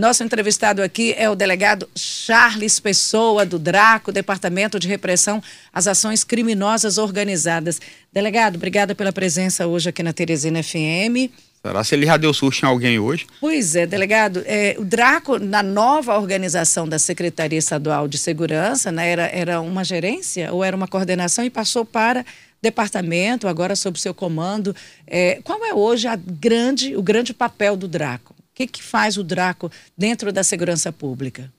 Nosso entrevistado aqui é o delegado Charles Pessoa, do DRACO, Departamento de Repressão às Ações Criminosas Organizadas. Delegado, obrigada pela presença hoje aqui na Teresina FM. Será se ele já deu susto em alguém hoje? Pois é, delegado. É, o DRACO, na nova organização da Secretaria Estadual de Segurança, né, era, era uma gerência ou era uma coordenação e passou para departamento, agora sob seu comando. É, qual é hoje a grande, o grande papel do DRACO? O que, que faz o DRACO dentro da segurança pública?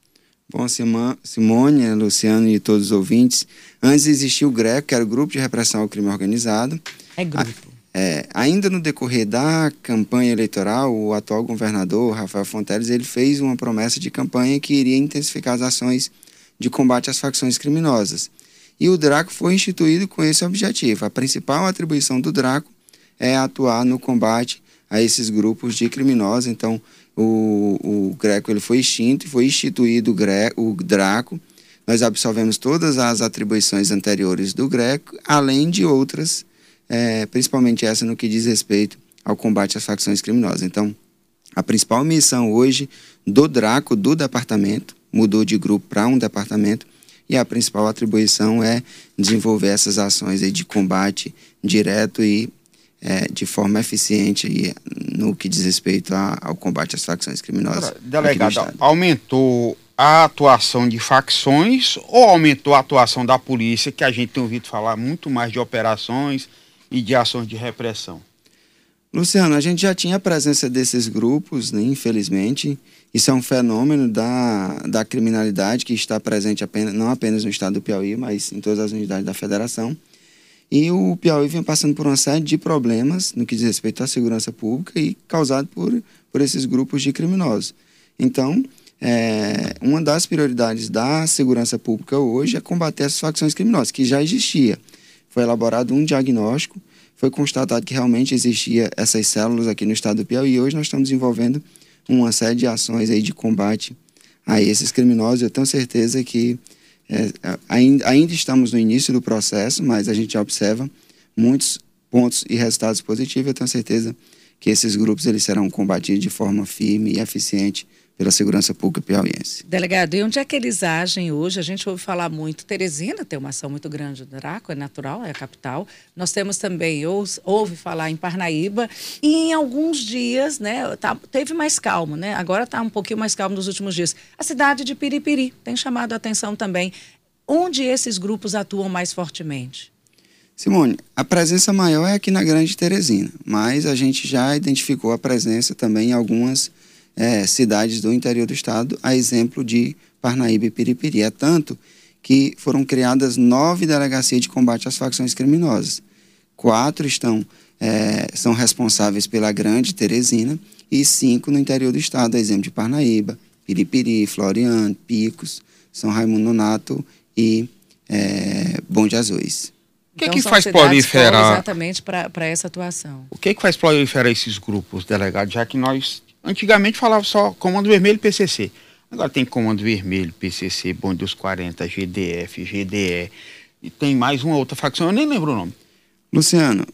Bom, Simone, Luciano e todos os ouvintes, antes existia o GRECO, que era o Grupo de Repressão ao Crime Organizado. É grupo. É, ainda no decorrer da campanha eleitoral, o atual governador, Rafael Fonteles, ele fez uma promessa de campanha que iria intensificar as ações de combate às facções criminosas. E o DRACO foi instituído com esse objetivo. A principal atribuição do DRACO é atuar no combate a esses grupos de criminosos. Então, o, o GRECO ele foi extinto, foi instituído o, o DRACO. Nós absolvemos todas as atribuições anteriores do GRECO, além de outras, é, principalmente essa no que diz respeito ao combate às facções criminosas. Então, a principal missão hoje do DRACO, do departamento, mudou de grupo para um departamento, e a principal atribuição é desenvolver essas ações de combate direto e é, de forma eficiente aí, no que diz respeito a, ao combate às facções criminosas. Delegado, aumentou a atuação de facções ou aumentou a atuação da polícia, que a gente tem ouvido falar muito mais de operações e de ações de repressão? Luciano, a gente já tinha a presença desses grupos, né, infelizmente. Isso é um fenômeno da, da criminalidade que está presente apenas, não apenas no estado do Piauí, mas em todas as unidades da federação. E o Piauí vem passando por uma série de problemas no que diz respeito à segurança pública e causado por, por esses grupos de criminosos. Então, é, uma das prioridades da segurança pública hoje é combater essas facções criminosas, que já existia. Foi elaborado um diagnóstico foi constatado que realmente existia essas células aqui no estado do Piauí e hoje nós estamos desenvolvendo uma série de ações aí de combate a esses criminosos. Eu tenho certeza que é, ainda, ainda estamos no início do processo, mas a gente observa muitos pontos e resultados positivos. Eu tenho certeza que esses grupos eles serão combatidos de forma firme e eficiente pela segurança pública piauiense. Delegado, e onde é que eles agem hoje? A gente ouve falar muito. Teresina tem uma ação muito grande do Draco, é natural, é a capital. Nós temos também, ouve falar em Parnaíba, e em alguns dias, né, tá, teve mais calmo, né? Agora está um pouquinho mais calmo nos últimos dias. A cidade de Piripiri tem chamado a atenção também. Onde esses grupos atuam mais fortemente? Simone, a presença maior é aqui na Grande Teresina, mas a gente já identificou a presença também em algumas é, cidades do interior do estado, a exemplo de Parnaíba e Piripiri. É tanto que foram criadas nove delegacias de combate às facções criminosas. Quatro estão, é, são responsáveis pela Grande Teresina e cinco no interior do estado, a exemplo de Parnaíba, Piripiri, Floriano, Picos, São Raimundo Nonato e é, Bom de Azuis. O que, então, que faz proliferar? Exatamente para essa atuação. O que, que faz proliferar esses grupos, delegado, já que nós Antigamente falava só Comando Vermelho PCC. Agora tem Comando Vermelho, PCC, Bonde dos 40, GDF, GDE. E tem mais uma outra facção, eu nem lembro o nome. Luciano,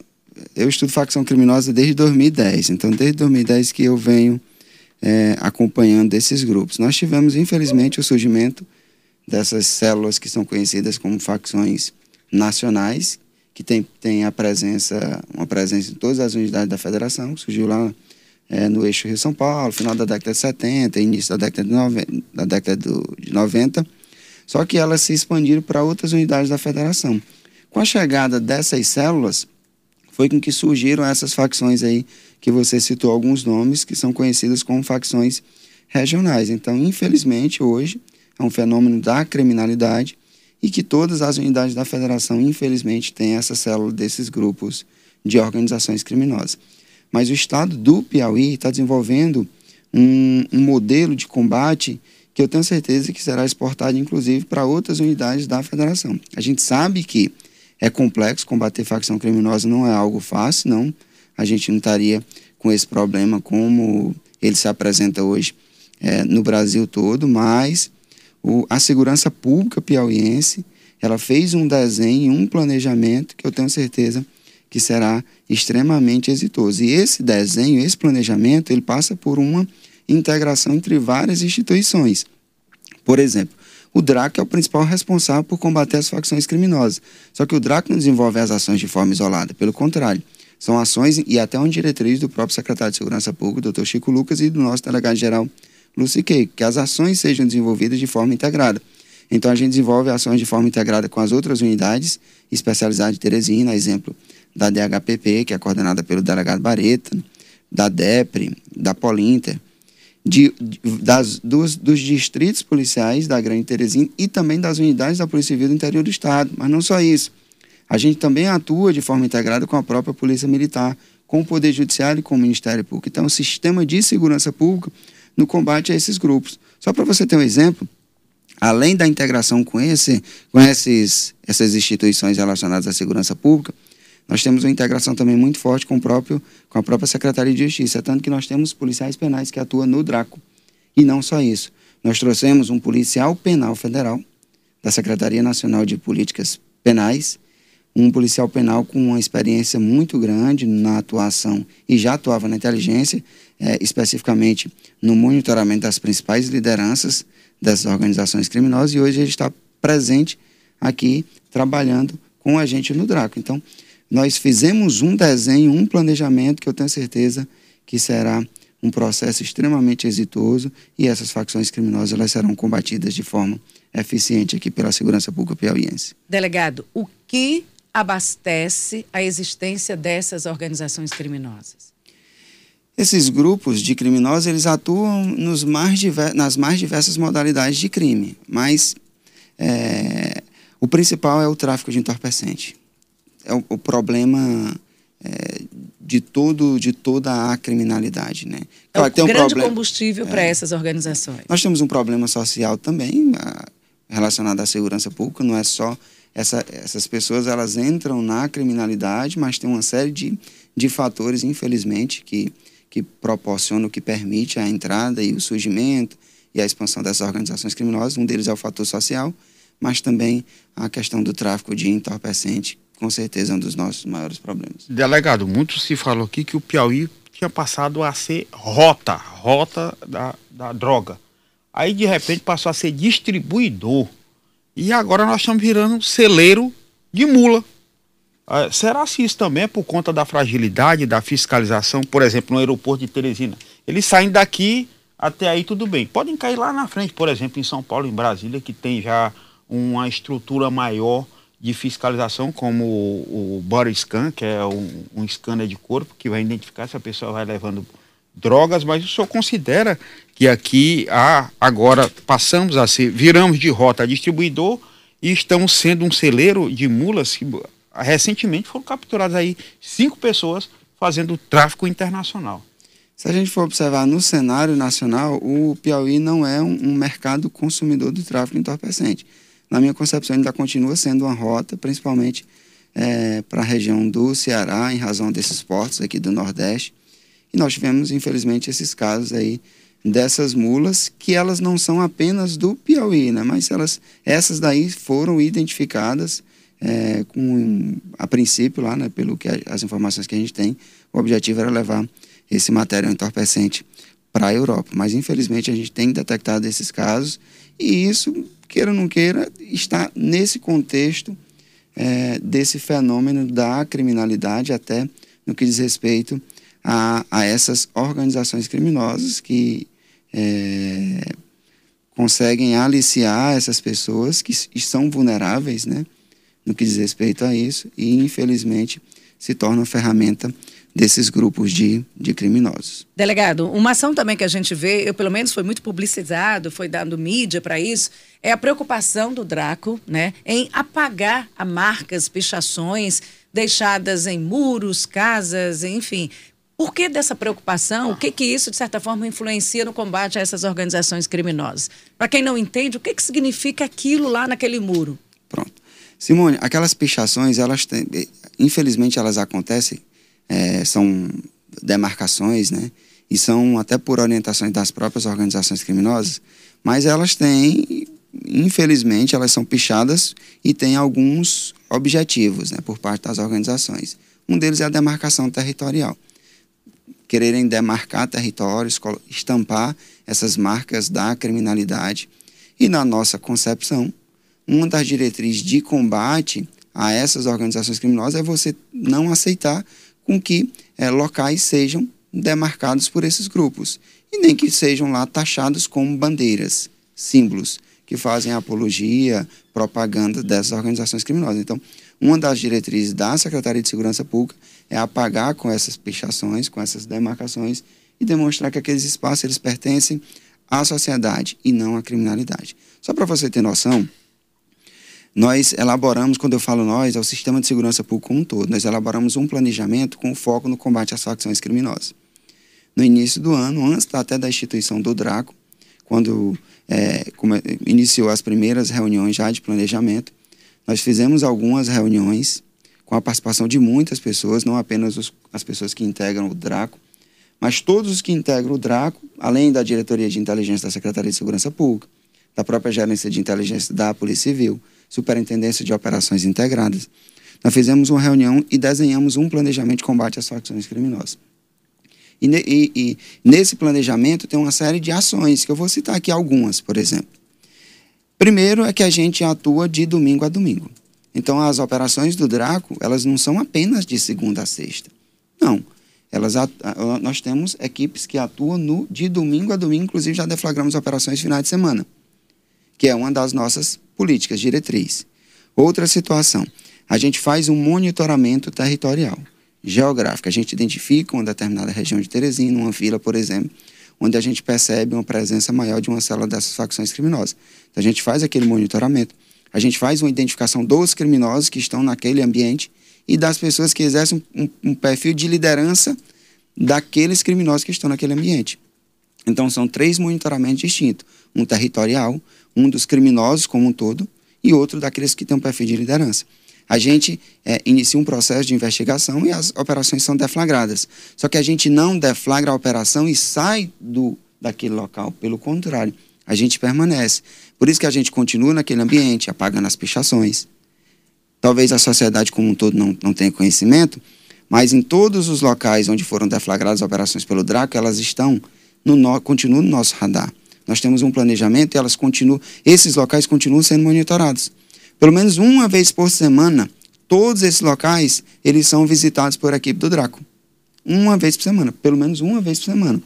eu estudo facção criminosa desde 2010. Então, desde 2010 que eu venho é, acompanhando esses grupos. Nós tivemos, infelizmente, o surgimento dessas células que são conhecidas como facções nacionais, que tem, tem a presença, uma presença em todas as unidades da federação. Surgiu lá é, no eixo Rio-São Paulo, final da década de 70, início da década de 90, da década de 90, só que elas se expandiram para outras unidades da federação. Com a chegada dessas células, foi com que surgiram essas facções aí, que você citou alguns nomes, que são conhecidas como facções regionais. Então, infelizmente, hoje é um fenômeno da criminalidade e que todas as unidades da federação, infelizmente, têm essa célula desses grupos de organizações criminosas. Mas o estado do Piauí está desenvolvendo um, um, modelo de combate que eu tenho certeza que será exportado, inclusive, para outras unidades da federação. A gente sabe que é complexo combater facção criminosa, não é algo fácil, não. A gente não estaria com esse problema como ele se apresenta hoje é, no Brasil todo, mas o, a segurança pública piauiense ela fez um desenho, um planejamento que eu tenho certeza que será extremamente exitoso. E esse desenho, esse planejamento, ele passa por uma integração entre várias instituições. Por exemplo, o DRAC é o principal responsável por combater as facções criminosas. Só que o DRAC não desenvolve as ações de forma isolada, pelo contrário. São ações e até uma diretriz do próprio secretário de Segurança Pública, Dr. Chico Lucas, e do nosso delegado-geral, Luci Keiko, que as ações sejam desenvolvidas de forma integrada. Então, a gente desenvolve ações de forma integrada com as outras unidades especializadas de Teresina, exemplo da DHPP, que é coordenada pelo delegado Bareta, da DEPRE, da Polinter, de, das, dos, dos, distritos policiais da Grande Teresina e também das unidades da Polícia Civil do interior do Estado. Mas não só isso. A gente também atua de forma integrada com a própria Polícia Militar, com o Poder Judiciário e com o Ministério Público. Então, o sistema de segurança pública no combate a esses grupos. Só para você ter um exemplo, além da integração com, esse, com esses, essas instituições relacionadas à segurança pública, nós temos uma integração também muito forte com, o próprio, com a própria Secretaria de Justiça, tanto que nós temos policiais penais que atuam no DRACO. E não só isso. Nós trouxemos um policial penal federal da Secretaria Nacional de Políticas Penais, um policial penal com uma experiência muito grande na atuação e já atuava na inteligência, é, especificamente no monitoramento das principais lideranças dessas organizações criminosas, e hoje ele está presente aqui trabalhando com a gente no DRACO. Então, nós fizemos um desenho, um planejamento que eu tenho certeza que será um processo extremamente exitoso e essas facções criminosas elas serão combatidas de forma eficiente aqui pela segurança pública piauiense. Delegado, o que abastece a existência dessas organizações criminosas? Esses grupos de criminosos eles atuam nos mais nas mais diversas modalidades de crime, mas é, o principal é o tráfico de entorpecente é o, o problema é, de, todo, de toda a criminalidade. Né? É claro, é um grande problema, combustível é, para essas organizações. Nós temos um problema social também a, relacionado à segurança pública, não é só essa, essas pessoas elas entram na criminalidade, mas tem uma série de, de fatores, infelizmente, que, que proporcionam, que permite a entrada e o surgimento e a expansão dessas organizações criminosas. Um deles é o fator social, mas também a questão do tráfico de entorpecente, com certeza é um dos nossos maiores problemas. Delegado, muito se falou aqui que o Piauí tinha passado a ser rota, rota da, da droga. Aí de repente passou a ser distribuidor. E agora nós estamos virando celeiro de mula. Uh, será se isso também é por conta da fragilidade da fiscalização, por exemplo, no aeroporto de Teresina? Eles saem daqui até aí tudo bem. Podem cair lá na frente, por exemplo, em São Paulo, em Brasília, que tem já uma estrutura maior de fiscalização, como o, o body scan, que é um, um scanner de corpo que vai identificar se a pessoa vai levando drogas, mas o senhor considera que aqui há, agora passamos a ser, viramos de rota distribuidor e estamos sendo um celeiro de mulas que recentemente foram capturadas aí cinco pessoas fazendo tráfico internacional. Se a gente for observar no cenário nacional, o Piauí não é um, um mercado consumidor do tráfico entorpecente na minha concepção, ainda continua sendo uma rota, principalmente é, para a região do Ceará, em razão desses portos aqui do Nordeste. E nós tivemos, infelizmente, esses casos aí dessas mulas, que elas não são apenas do Piauí, né? mas elas, essas daí foram identificadas é, com, a princípio, lá, né, pelo que as informações que a gente tem, o objetivo era levar esse material entorpecente para a Europa. Mas, infelizmente, a gente tem detectado esses casos e isso queira ou não queira, está nesse contexto é, desse fenômeno da criminalidade, até no que diz respeito a, a essas organizações criminosas que é, conseguem aliciar essas pessoas que são vulneráveis, né, no que diz respeito a isso, e infelizmente se tornam ferramenta desses grupos de, de criminosos. Delegado, uma ação também que a gente vê, eu pelo menos foi muito publicizado, foi dando mídia para isso, é a preocupação do Draco, né, em apagar a marcas, pichações deixadas em muros, casas, enfim. Por que dessa preocupação? O que que isso, de certa forma, influencia no combate a essas organizações criminosas? Para quem não entende, o que que significa aquilo lá naquele muro? Pronto. Simone, aquelas pichações, elas têm, infelizmente elas acontecem é, são demarcações, né? E são até por orientações das próprias organizações criminosas, mas elas têm, infelizmente, elas são pichadas e têm alguns objetivos, né, por parte das organizações. Um deles é a demarcação territorial. quererem demarcar territórios, estampar essas marcas da criminalidade. E na nossa concepção, uma das diretrizes de combate a essas organizações criminosas é você não aceitar com que é, locais sejam demarcados por esses grupos e nem que sejam lá taxados como bandeiras, símbolos que fazem apologia, propaganda dessas organizações criminosas. Então, uma das diretrizes da Secretaria de Segurança Pública é apagar com essas pichações, com essas demarcações e demonstrar que aqueles espaços eles pertencem à sociedade e não à criminalidade. Só para você ter noção, nós elaboramos, quando eu falo nós, é o sistema de segurança pública como um todo. Nós elaboramos um planejamento com foco no combate às facções criminosas. No início do ano, antes até da instituição do DRACO, quando é, iniciou as primeiras reuniões já de planejamento, nós fizemos algumas reuniões com a participação de muitas pessoas, não apenas os, as pessoas que integram o DRACO, mas todos os que integram o DRACO, além da Diretoria de Inteligência da Secretaria de Segurança Pública, da própria Gerência de Inteligência da Polícia Civil, Superintendência de Operações Integradas, nós fizemos uma reunião e desenhamos um planejamento de combate às facções criminosas. E, e, e, nesse planejamento tem uma série de ações, que eu vou citar aqui algumas, por exemplo. Primeiro é que a gente atua de domingo a domingo. Então, as operações do Draco, elas não são apenas de segunda a sexta. Não. Elas, nós temos equipes que atuam no, de domingo a domingo, inclusive já deflagramos operações finais de semana, que é uma das nossas políticas, diretriz. Outra situação, a gente faz um monitoramento territorial, geográfico. A gente identifica uma determinada região de Teresina, uma vila, por exemplo, onde a gente percebe uma presença maior de uma célula dessas facções criminosas. Então, a gente faz aquele monitoramento, a gente faz uma identificação dos criminosos que estão naquele ambiente e das pessoas que exercem um, um perfil de liderança daqueles criminosos que estão naquele ambiente. Então, são três monitoramentos distintos: um territorial, um dos criminosos como um todo e outro daqueles que têm um perfil de liderança. A gente é, inicia um processo de investigação e as operações são deflagradas. Só que a gente não deflagra a operação e sai do, daquele local. Pelo contrário, a gente permanece. Por isso que a gente continua naquele ambiente, apagando as pichações. Talvez a sociedade como um todo não, não tenha conhecimento, mas em todos os locais onde foram deflagradas operações pelo DRACO, elas estão no, continuam no nosso radar. Nós temos um planejamento e elas continuam, esses locais continuam sendo monitorados. Pelo menos uma vez por semana, todos esses locais, eles são visitados por equipe do Draco. Uma vez por semana, pelo menos uma vez por semana.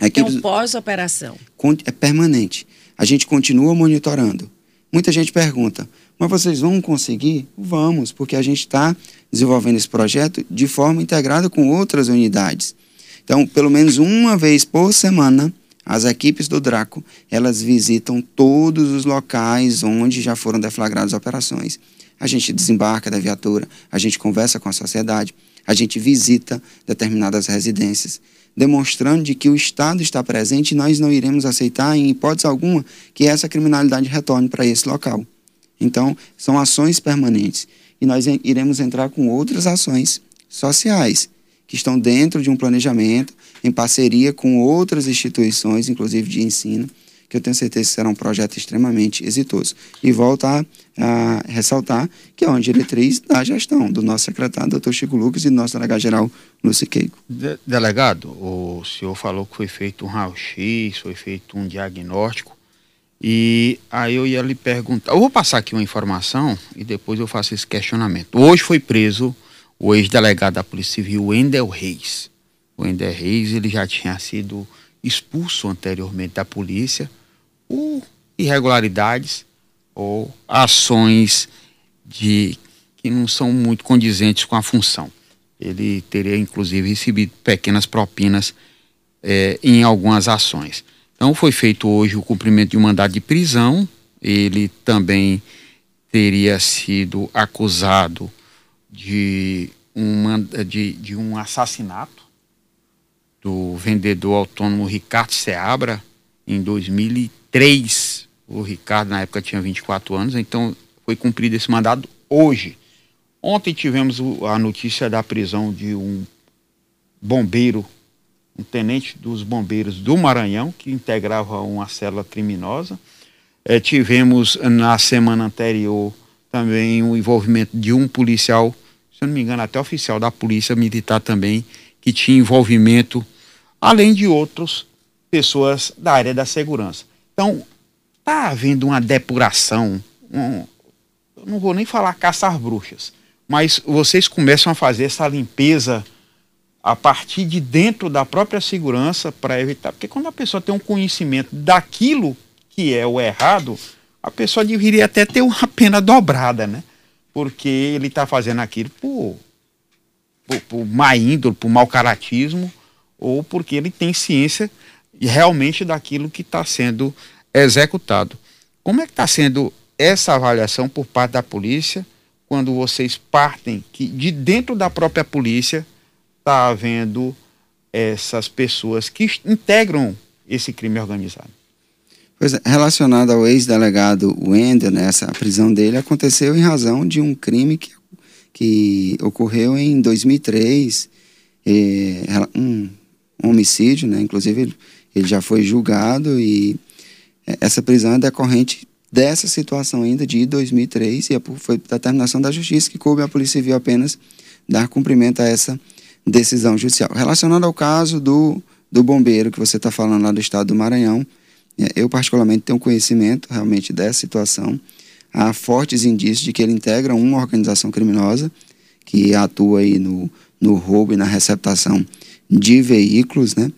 A equipe então, pós-operação. É permanente. A gente continua monitorando. Muita gente pergunta, mas vocês vão conseguir? Vamos, porque a gente está desenvolvendo esse projeto de forma integrada com outras unidades. Então, pelo menos uma vez por semana, as equipes do Draco, elas visitam todos os locais onde já foram deflagradas operações. A gente desembarca da viatura, a gente conversa com a sociedade, a gente visita determinadas residências, demonstrando de que o Estado está presente e nós não iremos aceitar, em hipótese alguma, que essa criminalidade retorne para esse local. Então, são ações permanentes. E nós iremos entrar com outras ações sociais, que estão dentro de um planejamento, em parceria com outras instituições, inclusive de ensino, que eu tenho certeza que será um projeto extremamente exitoso. E volto a, a ressaltar que é uma diretriz da gestão do nosso secretário, doutor Chico Lucas, e do nosso delegado-geral, Lúcio Queico. De delegado, o senhor falou que foi feito um raio-x, foi feito um diagnóstico, e aí eu ia lhe perguntar, eu vou passar aqui uma informação e depois eu faço esse questionamento. Hoje foi preso o ex-delegado da Polícia Civil, Wendel Reis o Ender Reis ele já tinha sido expulso anteriormente da polícia por irregularidades ou ações de que não são muito condizentes com a função. Ele teria inclusive recebido pequenas propinas é, em algumas ações. Então foi feito hoje o cumprimento de um mandado de prisão. Ele também teria sido acusado de de, de um assassinato do vendedor autônomo Ricardo Seabra em 2003. O Ricardo, na época, tinha 24 anos, então foi cumprido esse mandado hoje. Ontem tivemos a notícia da prisão de um bombeiro, um tenente dos bombeiros do Maranhão, que integrava uma célula criminosa. É, tivemos na semana anterior também o envolvimento de um policial, se eu não me engano, até oficial da Polícia Militar também, que tinha envolvimento, além de outras pessoas da área da segurança. Então, está havendo uma depuração, um, não vou nem falar caçar bruxas, mas vocês começam a fazer essa limpeza a partir de dentro da própria segurança para evitar, porque quando a pessoa tem um conhecimento daquilo que é o errado, a pessoa deveria até ter uma pena dobrada, né? Porque ele está fazendo aquilo por, por, por má índole, por mau caratismo, ou porque ele tem ciência realmente daquilo que está sendo executado. Como é que está sendo essa avaliação por parte da polícia quando vocês partem que de dentro da própria polícia está havendo essas pessoas que integram esse crime organizado? Pois é, relacionado ao ex-delegado Wendel, né, essa prisão dele aconteceu em razão de um crime que, que ocorreu em 2003, é, um, um homicídio, né, inclusive ele, ele já foi julgado e é, essa prisão é decorrente dessa situação ainda de 2003 e foi determinação da justiça que coube à Polícia Civil apenas dar cumprimento a essa decisão judicial. Relacionado ao caso do, do bombeiro que você está falando lá do estado do Maranhão, é, eu, particularmente, tenho conhecimento realmente dessa situação. Há fortes indícios de que ele integra uma organização criminosa que atua aí no, no roubo e na receptação de veículos, né?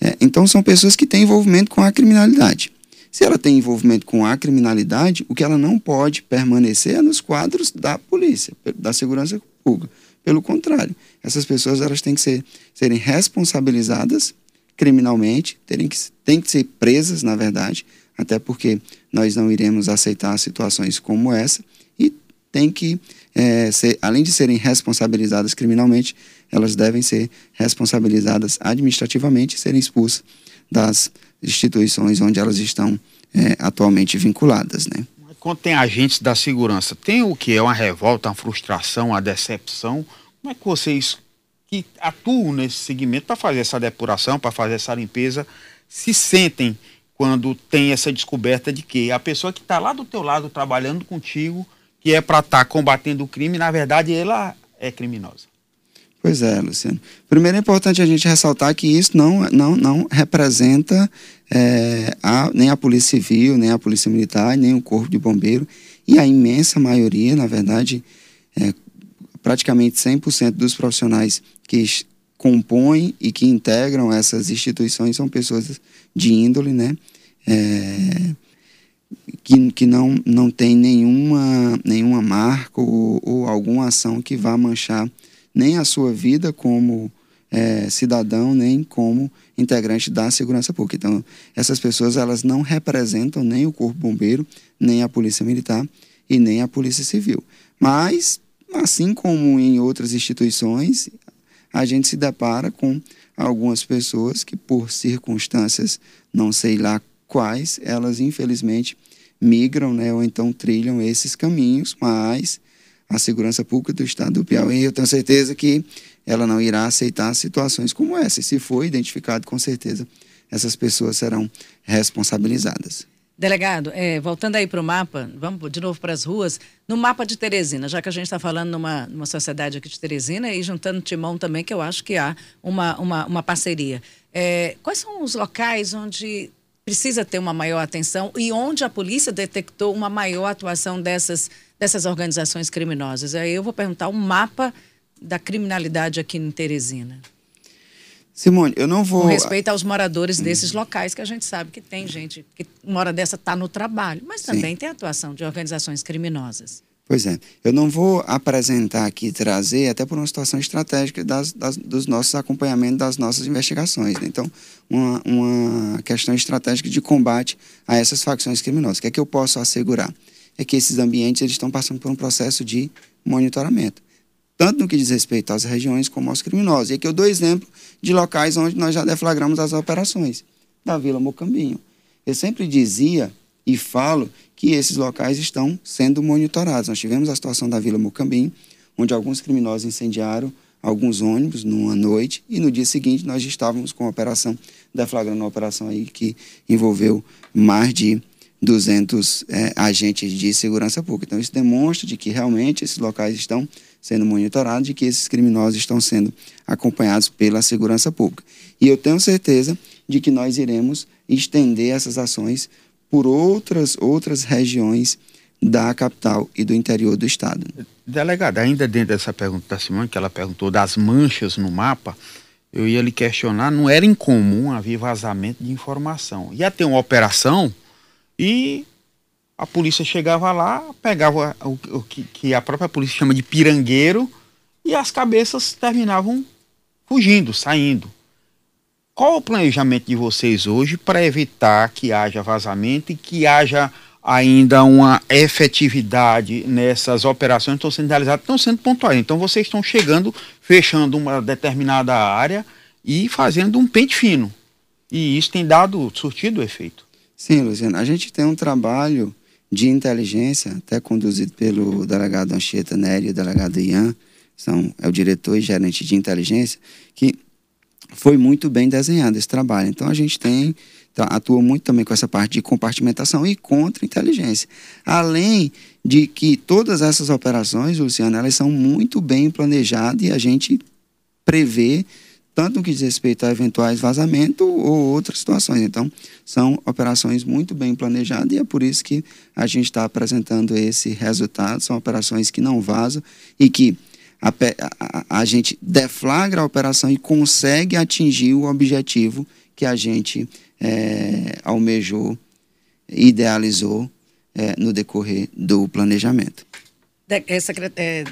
É, então, são pessoas que têm envolvimento com a criminalidade. Se ela tem envolvimento com a criminalidade, o que ela não pode permanecer é nos quadros da polícia, da segurança pública. Pelo contrário, essas pessoas elas têm que ser, serem responsabilizadas criminalmente, terem que, têm que ser presas, na verdade, até porque nós não iremos aceitar situações como essa, e tem que, é, ser, além de serem responsabilizadas criminalmente, elas devem ser responsabilizadas administrativamente e serem expulsas das instituições onde elas estão é, atualmente vinculadas. Né? Quando tem agentes da segurança, tem o que é uma revolta, uma frustração, uma decepção? Como é que vocês que atuam nesse segmento para fazer essa depuração, para fazer essa limpeza, se sentem quando tem essa descoberta de que a pessoa que está lá do teu lado trabalhando contigo, que é para estar tá combatendo o crime, na verdade ela é criminosa. Pois é, Luciano. Primeiro é importante a gente ressaltar que isso não, não, não representa é, a, nem a Polícia Civil, nem a Polícia Militar, nem o Corpo de Bombeiro. E a imensa maioria, na verdade, é, praticamente 100% dos profissionais que compõem e que integram essas instituições são pessoas de índole, né? É, que, que não, não tem nenhuma, nenhuma marca ou, ou alguma ação que vá manchar nem a sua vida como é, cidadão, nem como integrante da segurança pública. Então, essas pessoas elas não representam nem o Corpo Bombeiro, nem a Polícia Militar e nem a Polícia Civil. Mas Assim como em outras instituições, a gente se depara com algumas pessoas que, por circunstâncias não sei lá quais, elas infelizmente migram, né, ou então trilham esses caminhos, mas a segurança pública do estado do Piauí, eu tenho certeza que ela não irá aceitar situações como essa. E se for identificado, com certeza essas pessoas serão responsabilizadas. Delegado, é, voltando aí para o mapa, vamos de novo para as ruas, no mapa de Teresina, já que a gente está falando numa, numa sociedade aqui de Teresina e juntando Timão também, que eu acho que há uma, uma, uma parceria. É, quais são os locais onde precisa ter uma maior atenção e onde a polícia detectou uma maior atuação dessas, dessas organizações criminosas? Aí eu vou perguntar um mapa da criminalidade aqui em Teresina. Simone, eu não vou. Com respeito aos moradores desses locais, que a gente sabe que tem gente que uma hora dessa está no trabalho, mas também Sim. tem atuação de organizações criminosas. Pois é, eu não vou apresentar aqui, trazer, até por uma situação estratégica das, das, dos nossos acompanhamentos, das nossas investigações. Né? Então, uma, uma questão estratégica de combate a essas facções criminosas. O que é que eu posso assegurar? É que esses ambientes eles estão passando por um processo de monitoramento tanto no que diz respeito às regiões como aos criminosos. E aqui eu dou exemplo de locais onde nós já deflagramos as operações, da Vila Mocambinho. Eu sempre dizia e falo que esses locais estão sendo monitorados. Nós tivemos a situação da Vila Mocambinho, onde alguns criminosos incendiaram alguns ônibus numa noite e no dia seguinte nós estávamos com a operação, deflagrando uma operação aí que envolveu mais de 200 é, agentes de segurança pública. Então, isso demonstra de que realmente esses locais estão sendo monitorados, de que esses criminosos estão sendo acompanhados pela segurança pública. E eu tenho certeza de que nós iremos estender essas ações por outras, outras regiões da capital e do interior do estado. Delegado, ainda dentro dessa pergunta da Simone, que ela perguntou das manchas no mapa, eu ia lhe questionar, não era incomum haver vazamento de informação. Ia ter uma operação e a polícia chegava lá, pegava o, o que, que, a própria polícia chama de pirangueiro e as cabeças terminavam fugindo, saindo. Qual o planejamento de vocês hoje para evitar que haja vazamento e que haja ainda uma efetividade nessas operações que estão sendo realizadas, estão sendo pontuais. Então vocês estão chegando, fechando uma determinada área e fazendo um pente fino. E isso tem dado, surtido efeito. Sim, Luciano. A gente tem um trabalho de inteligência, até conduzido pelo delegado Anchieta Nery e o delegado Ian, são, é o diretor e gerente de inteligência, que foi muito bem desenhado esse trabalho. Então a gente tem então, atua muito também com essa parte de compartimentação e contra-inteligência. Além de que todas essas operações, Luciano, elas são muito bem planejadas e a gente prevê tanto no que diz respeito a eventuais vazamentos ou outras situações. Então, são operações muito bem planejadas e é por isso que a gente está apresentando esse resultado. São operações que não vazam e que a, a, a gente deflagra a operação e consegue atingir o objetivo que a gente é, almejou, idealizou é, no decorrer do planejamento. De, é, é,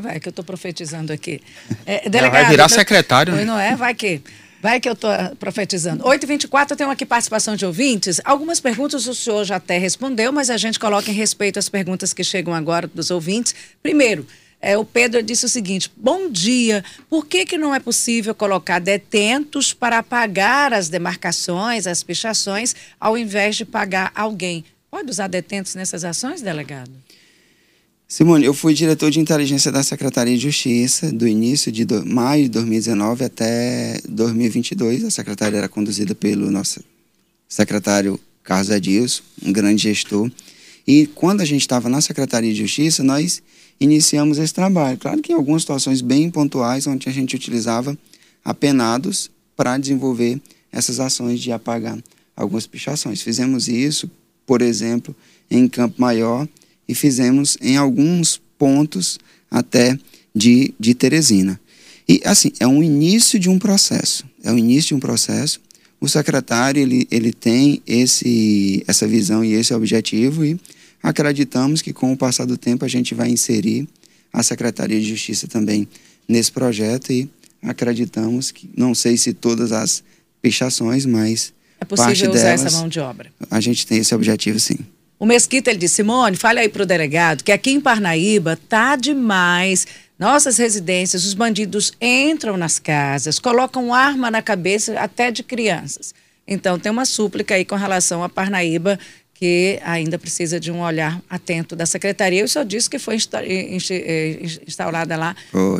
vai que eu estou profetizando aqui. É, delegado, vai virar secretário. Não, não é? Vai que. Vai que eu estou profetizando. 8h24, eu tenho aqui participação de ouvintes. Algumas perguntas o senhor já até respondeu, mas a gente coloca em respeito às perguntas que chegam agora dos ouvintes. Primeiro, é, o Pedro disse o seguinte: Bom dia, por que, que não é possível colocar detentos para pagar as demarcações, as pichações, ao invés de pagar alguém? Pode usar detentos nessas ações, delegado? Simone, eu fui diretor de inteligência da Secretaria de Justiça do início de do, maio de 2019 até 2022. A secretaria era conduzida pelo nosso secretário Carlos Adilson, um grande gestor. E quando a gente estava na Secretaria de Justiça, nós iniciamos esse trabalho. Claro que em algumas situações bem pontuais, onde a gente utilizava apenados para desenvolver essas ações de apagar algumas pichações. Fizemos isso, por exemplo, em Campo Maior e fizemos em alguns pontos até de, de Teresina. E, assim, é um início de um processo. É o início de um processo. O secretário, ele, ele tem esse, essa visão e esse objetivo e Acreditamos que com o passar do tempo a gente vai inserir a Secretaria de Justiça também nesse projeto e acreditamos que, não sei se todas as pichações, mas é possível usar delas, essa mão de obra. A gente tem esse objetivo, sim. O Mesquita, ele disse, Simone, fale aí para o delegado que aqui em Parnaíba tá demais. Nossas residências, os bandidos entram nas casas, colocam arma na cabeça até de crianças. Então, tem uma súplica aí com relação a Parnaíba que ainda precisa de um olhar atento da secretaria. Eu só disse que foi eh, instalada lá,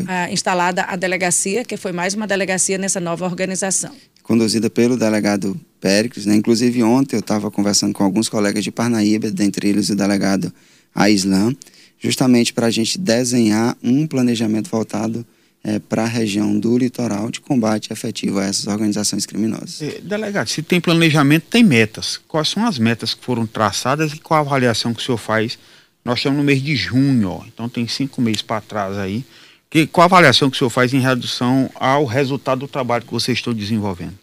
a, instalada a delegacia, que foi mais uma delegacia nessa nova organização. Conduzida pelo delegado Péricles, né? Inclusive ontem eu estava conversando com alguns colegas de Parnaíba, dentre eles o delegado Aislan, justamente para a gente desenhar um planejamento voltado é, para a região do litoral de combate efetivo a essas organizações criminosas. É, delegado, se tem planejamento, tem metas. Quais são as metas que foram traçadas e qual a avaliação que o senhor faz? Nós estamos no mês de junho, ó, então tem cinco meses para trás aí. Que, qual a avaliação que o senhor faz em redução ao resultado do trabalho que vocês estão desenvolvendo?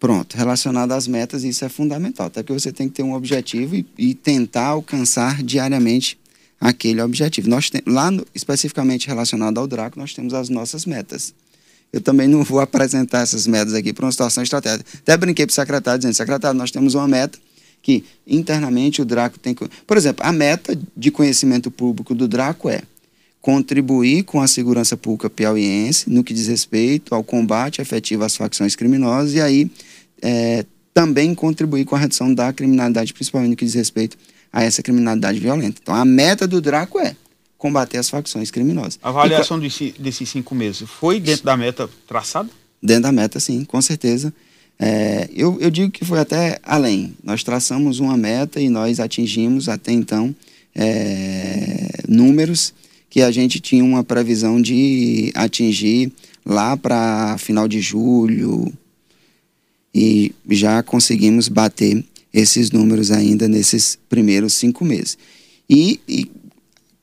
Pronto, relacionado às metas, isso é fundamental, até que você tem que ter um objetivo e, e tentar alcançar diariamente aquele objetivo. Nós tem, lá no, especificamente relacionado ao Draco, nós temos as nossas metas. Eu também não vou apresentar essas metas aqui para uma situação estratégica. Até brinquei para o secretário dizendo, secretário, nós temos uma meta que internamente o Draco tem que... Por exemplo, a meta de conhecimento público do Draco é contribuir com a segurança pública piauiense no que diz respeito ao combate efetivo às facções criminosas e aí é, também contribuir com a redução da criminalidade, principalmente no que diz respeito a essa criminalidade violenta. Então, a meta do Draco é combater as facções criminosas. A avaliação e, desse, desses cinco meses foi dentro da meta traçada? Dentro da meta, sim, com certeza. É, eu, eu digo que foi até além. Nós traçamos uma meta e nós atingimos até então é, números que a gente tinha uma previsão de atingir lá para final de julho e já conseguimos bater esses números ainda nesses primeiros cinco meses. E, e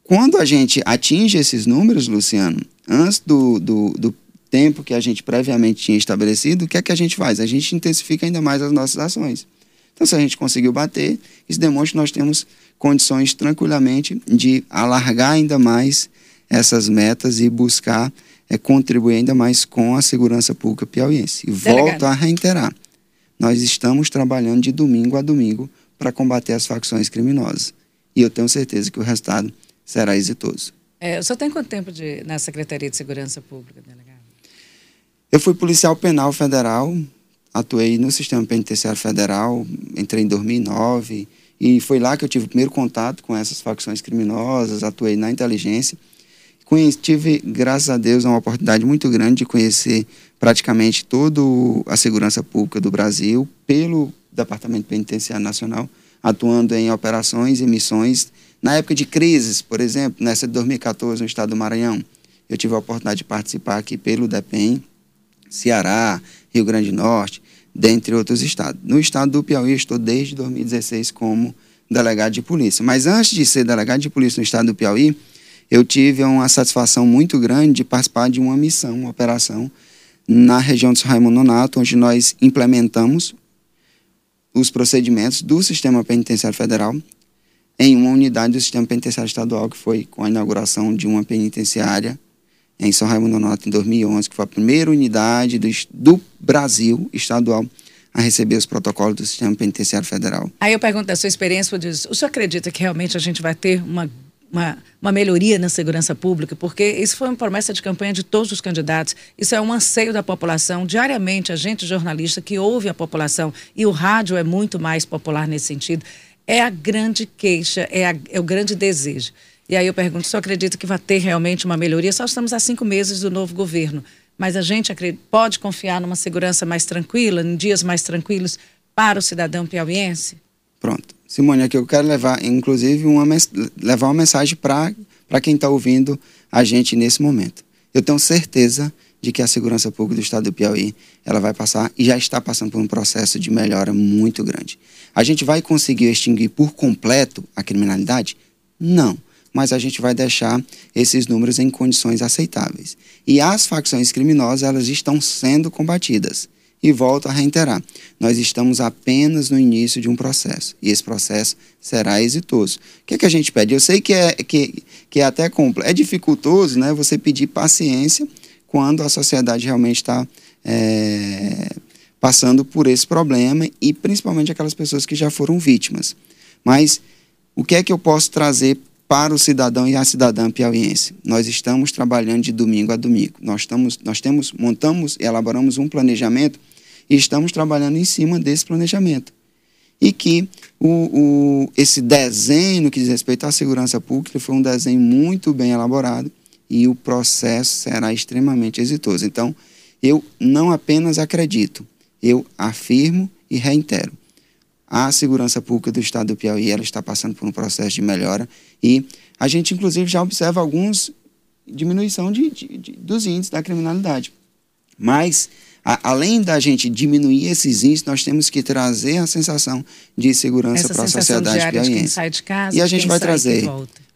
quando a gente atinge esses números, Luciano, antes do, do, do tempo que a gente previamente tinha estabelecido, o que é que a gente faz? A gente intensifica ainda mais as nossas ações. Então, se a gente conseguiu bater, isso demonstra que nós temos condições tranquilamente de alargar ainda mais essas metas e buscar é, contribuir ainda mais com a segurança pública piauiense. E volto a reiterar, nós estamos trabalhando de domingo a domingo para combater as facções criminosas. E eu tenho certeza que o resultado será exitoso. É, o senhor tem quanto tempo de, na Secretaria de Segurança Pública, delegado? Eu fui policial penal federal, atuei no sistema penitenciário federal, entrei em 2009 e foi lá que eu tive o primeiro contato com essas facções criminosas, atuei na inteligência. Conheci, tive, graças a Deus, uma oportunidade muito grande de conhecer praticamente toda a segurança pública do Brasil pelo Departamento Penitenciário Nacional, atuando em operações e missões. Na época de crises, por exemplo, nessa de 2014 no estado do Maranhão, eu tive a oportunidade de participar aqui pelo DEPEN, Ceará, Rio Grande do Norte, dentre outros estados. No estado do Piauí, estou desde 2016 como delegado de polícia. Mas antes de ser delegado de polícia no estado do Piauí, eu tive uma satisfação muito grande de participar de uma missão, uma operação na região de São Raimundo Nonato, onde nós implementamos os procedimentos do Sistema Penitenciário Federal em uma unidade do Sistema Penitenciário Estadual, que foi com a inauguração de uma penitenciária em São Raimundo Nonato em 2011, que foi a primeira unidade do, do Brasil estadual a receber os protocolos do Sistema Penitenciário Federal. Aí eu pergunto da sua experiência, o senhor acredita que realmente a gente vai ter uma uma, uma, melhoria na segurança pública, porque isso foi uma promessa de campanha de todos os candidatos. Isso é um anseio da população. Diariamente, a gente jornalista que ouve a população, e o rádio é muito mais popular nesse sentido, é a grande queixa, é, a, é o grande desejo. E aí eu pergunto, se acredita que vai ter realmente uma melhoria? Só estamos há cinco meses do novo governo, mas a gente pode confiar numa segurança mais tranquila, em dias mais tranquilos para o cidadão piauiense? Pronto. Simone, aqui eu quero levar, inclusive, uma, levar uma mensagem para quem está ouvindo a gente nesse momento. Eu tenho certeza de que a segurança pública do estado do Piauí ela vai passar e já está passando por um processo de melhora muito grande. A gente vai conseguir extinguir por completo a criminalidade? Não mas a gente vai deixar esses números em condições aceitáveis. E as facções criminosas, elas estão sendo combatidas. E volto a reiterar, nós estamos apenas no início de um processo, e esse processo será exitoso. O que, é que a gente pede? Eu sei que é, que, que é até é dificultoso né, você pedir paciência quando a sociedade realmente está é, passando por esse problema, e principalmente aquelas pessoas que já foram vítimas. Mas o que é que eu posso trazer para o cidadão e a cidadã piauiense. Nós estamos trabalhando de domingo a domingo. Nós, estamos, nós temos, montamos e elaboramos um planejamento e estamos trabalhando em cima desse planejamento. E que o, o, esse desenho que diz respeito à segurança pública foi um desenho muito bem elaborado e o processo será extremamente exitoso. Então, eu não apenas acredito, eu afirmo e reitero a segurança pública do estado do Piauí ela está passando por um processo de melhora e a gente, inclusive, já observa alguns diminuição de, de, de dos índices da criminalidade. Mas, a, além da gente diminuir esses índices, nós temos que trazer a sensação de segurança para a sociedade piauiense. sai de casa, e a gente vai trazer.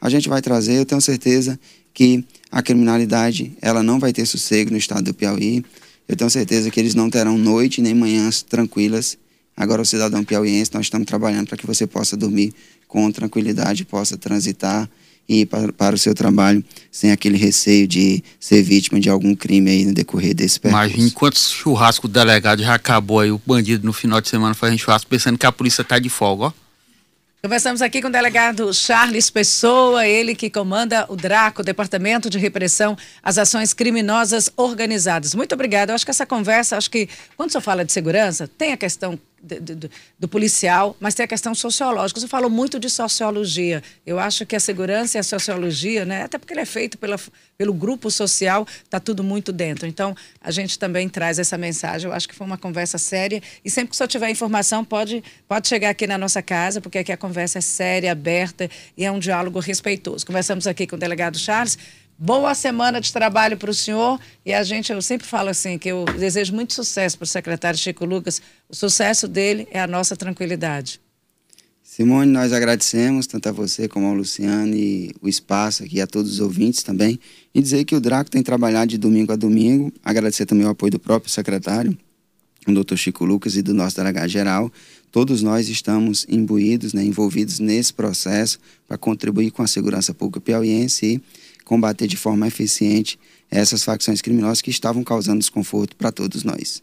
A gente vai trazer, eu tenho certeza que a criminalidade ela não vai ter sossego no estado do Piauí. Eu tenho certeza que eles não terão noite nem manhãs tranquilas Agora, o cidadão piauiense, nós estamos trabalhando para que você possa dormir com tranquilidade, possa transitar e ir para, para, o seu trabalho sem aquele receio de ser vítima de algum crime aí no decorrer desse percurso. Mas enquanto o churrasco do delegado já acabou aí, o bandido no final de semana fazendo churrasco pensando que a polícia está de folga, ó. Conversamos aqui com o delegado Charles Pessoa, ele que comanda o DRACO, Departamento de Repressão às Ações Criminosas Organizadas. Muito obrigada. Eu acho que essa conversa, acho que quando o senhor fala de segurança, tem a questão do, policial, mas tem a questão sociológica. Você falou muito de sociologia. Eu acho que a segurança e a sociologia, né, até porque ele é feito pela, pelo grupo social, está tudo muito dentro. Então, a gente também traz essa mensagem. Eu acho que foi uma conversa séria. E sempre que senhor tiver informação, pode, pode chegar aqui na nossa casa, porque aqui a conversa é séria, aberta e é um diálogo respeitoso. Conversamos aqui com o delegado Charles. Boa semana de trabalho para o senhor. E a gente, eu sempre falo assim, que eu desejo muito sucesso para o secretário Chico Lucas. O sucesso dele é a nossa tranquilidade. Simone, nós agradecemos tanto a você como ao Luciano e o espaço aqui, a todos os ouvintes também. E dizer que o Draco tem trabalhado de domingo a domingo. Agradecer também o apoio do próprio secretário, o doutor Chico Lucas, e do nosso delegado geral. Todos nós estamos imbuídos, né, envolvidos nesse processo para contribuir com a segurança pública piauiense e combater de forma eficiente essas facções criminosas que estavam causando desconforto para todos nós.